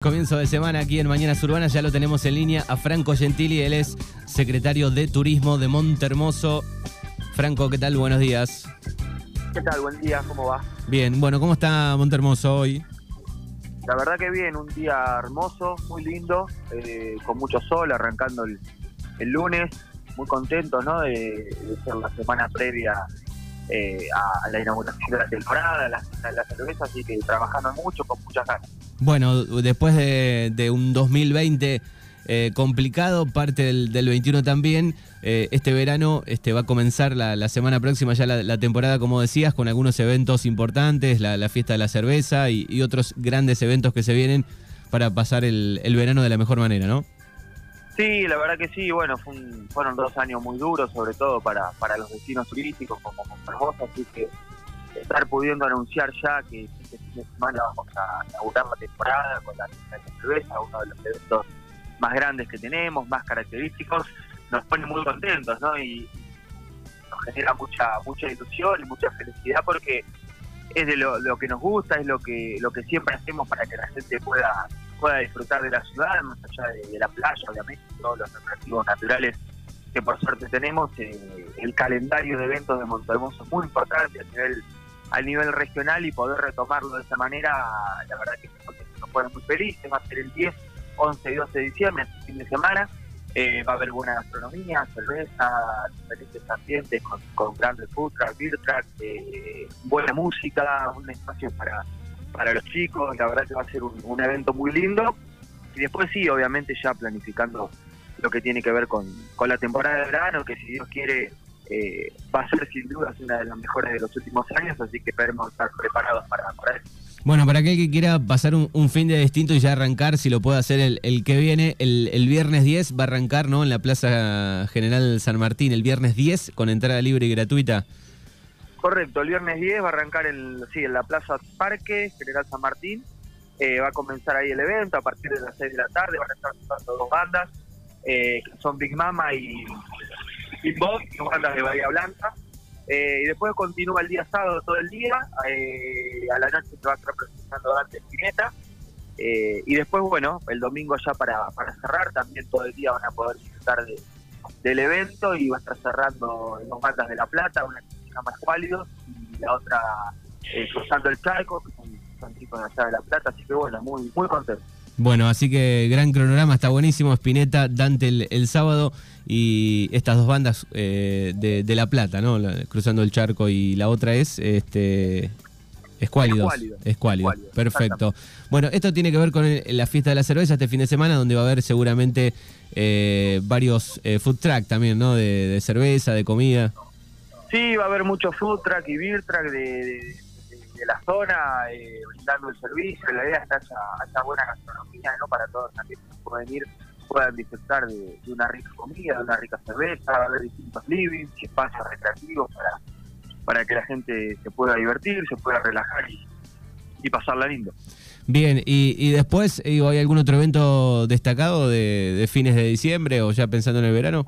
Comienzo de semana aquí en Mañanas Urbanas, ya lo tenemos en línea a Franco Gentili, él es secretario de Turismo de Montermoso. Franco, ¿qué tal? Buenos días. ¿Qué tal? Buen día, ¿cómo va? Bien, bueno, ¿cómo está Montermoso hoy? La verdad que bien, un día hermoso, muy lindo, eh, con mucho sol, arrancando el, el lunes, muy contento ¿no? de, de ser la semana previa eh, a la inauguración de la temporada, la, la, la cerveza, así que trabajando mucho, con muchas ganas. Bueno, después de, de un 2020 eh, complicado, parte del, del 21 también, eh, este verano este, va a comenzar la, semana próxima ya la, temporada, como decías, con algunos eventos importantes, la, fiesta de la cerveza y, otros grandes eventos que se vienen para pasar el, verano de la mejor manera, ¿no? Sí, la verdad que sí, bueno, fue un, fueron dos años muy duros, sobre todo para, para los destinos turísticos como Montermoso, así que estar pudiendo anunciar ya que este fin de semana vamos a inaugurar la temporada con la de cerveza, uno de los eventos más grandes que tenemos, más característicos, nos pone muy contentos, ¿no? Y nos genera mucha mucha ilusión y mucha felicidad porque es de lo, que nos gusta, es lo que lo que siempre hacemos para que la gente pueda pueda disfrutar de la ciudad, más allá de, de la playa, obviamente, todos los atractivos naturales que por suerte tenemos. Eh, el calendario de eventos de Montehermoso es muy importante a nivel al nivel regional y poder retomarlo de esa manera, la verdad que nos pone muy felices. Va a ser el 10, 11 y 12 de diciembre, este fin de semana. Eh, va a haber buena gastronomía, cerveza, diferentes ambientes con, con grandes food truck, beer truck, eh, buena música, un espacio para, para los chicos. La verdad que va a ser un, un evento muy lindo. Y después sí, obviamente ya planificando lo que tiene que ver con, con la temporada de verano, que si Dios quiere eh, va a ser sin duda una de las mejores de los últimos años, así que esperemos estar preparados para, para eso. Bueno, para aquel que quiera pasar un, un, fin de distinto y ya arrancar, si lo puede hacer el, el que viene, el, el, viernes 10 va a arrancar ¿no? en la Plaza General San Martín, el viernes 10 con entrada libre y gratuita. Correcto, el viernes 10 va a arrancar en, sí, en la Plaza Parque General San Martín, eh, va a comenzar ahí el evento a partir de las 6 de la tarde, van a estar dos bandas, eh, que son Big Mama y Bob, dos bandas de Bahía Blanca. Eh, y después continúa el día sábado todo el día, eh, a la noche se va a estar presentando Dante Spinetta. Eh, y después, bueno, el domingo ya para, para cerrar, también todo el día van a poder disfrutar de, del evento y va a estar cerrando dos bandas de La Plata, una que se llama Escuálidos y la otra Cruzando el Charco, que son, son chicos de allá de La Plata, así que bueno, muy, muy contento. Bueno, así que gran cronograma, está buenísimo. Spinetta, Dante el, el sábado y estas dos bandas eh, de, de, La Plata, ¿no? La, Cruzando el Charco y la otra es este Escuálidos. Escuálido. Escuálido. Perfecto. Bueno, esto tiene que ver con el, la fiesta de la cerveza este fin de semana, donde va a haber seguramente eh, varios eh, food truck también, ¿no? De, de, cerveza, de comida. Sí, va a haber mucho food truck y beer truck de, de de la zona, eh, brindando el servicio. La idea es que haya, haya buena gastronomía, ¿no? Para todos que pueden ir, puedan disfrutar de, una rica comida, de una rica cerveza, va a haber distintos livings y espacios recreativos para, para que la gente se pueda divertir, se pueda relajar y, pasarla lindo. Bien, y, y después, ¿hay algún otro evento destacado de, de fines de diciembre o ya pensando en el verano?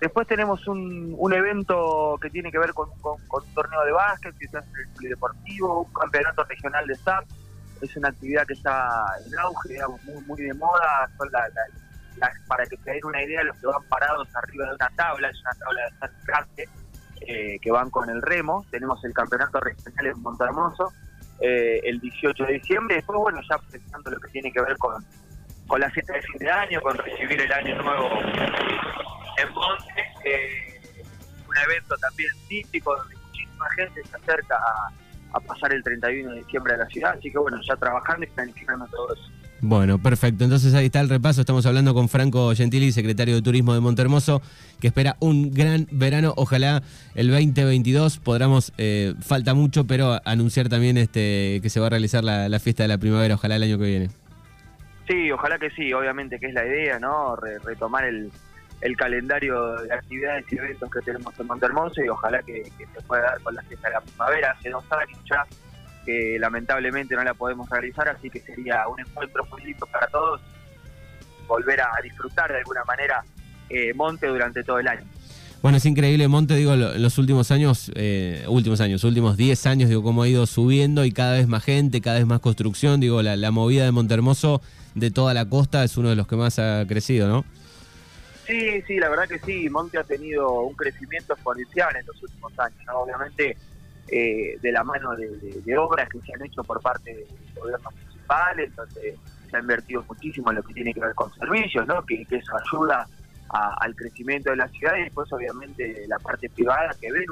Después tenemos un, un, evento que tiene que ver con, un torneo de básquet, en el polideportivo, un campeonato regional de SAP. Es una actividad que está en auge, digamos, muy, muy de moda. Son la, para que se den una idea, los que van parados arriba de una tabla, es una tabla de SAP grande, eh, que van con el remo. Tenemos el campeonato regional en Montermoso eh, el 18 de diciembre. Después, bueno, ya pensando lo que tiene que ver con, con la fiesta de fin de año, con recibir el año nuevo en Monte, eh, un evento también típico donde muchísima gente se acerca a, a, pasar el 31 de diciembre a la ciudad, así que bueno, ya trabajando y planificando todo eso. Bueno, perfecto. Entonces ahí está el repaso. Estamos hablando con Franco Gentili, secretario de Turismo de Montermoso, que espera un gran verano. Ojalá el 2022 podamos, eh, falta mucho, pero anunciar también este que se va a realizar la, la, fiesta de la primavera. Ojalá el año que viene. Sí, ojalá que sí. Obviamente que es la idea, ¿no? Re retomar el, el calendario de actividades y eventos que tenemos en Montermoso y ojalá que, se pueda dar con la fiesta de la primavera. Hace dos años ya que lamentablemente no la podemos realizar, así que sería un encuentro muy para todos, volver a disfrutar de alguna manera eh, Monte durante todo el año. Bueno, es increíble, Monte, digo, en los últimos años, eh, últimos años, últimos 10 años, digo, cómo ha ido subiendo y cada vez más gente, cada vez más construcción, digo, la, la movida de Montermoso de toda la costa es uno de los que más ha crecido, ¿no? Sí, sí, la verdad que sí, Monte ha tenido un crecimiento exponencial en los últimos años, ¿no? Obviamente eh, de la mano de, obras que se han hecho por parte del gobierno municipal, entonces se ha invertido muchísimo en lo que tiene que ver con servicios, ¿no? Que, eso ayuda al crecimiento de la ciudad y después obviamente la parte privada que ven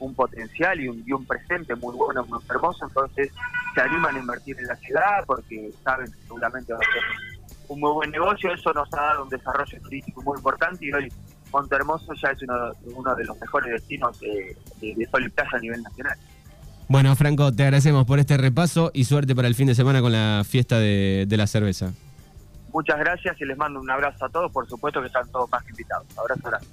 un, potencial y un, y un presente muy bueno, muy hermoso, entonces se animan a invertir en la ciudad porque saben que seguramente va a ser un muy buen negocio, eso nos ha dado un desarrollo turístico muy importante y hoy Montermoso ya es uno, uno de los mejores destinos de, de, sol y playa a nivel nacional. Bueno, Franco, te agradecemos por este repaso y suerte para el fin de semana con la fiesta de, de la cerveza. Muchas gracias y les mando un abrazo a todos. Por supuesto que están todos más invitados. Abrazo grande.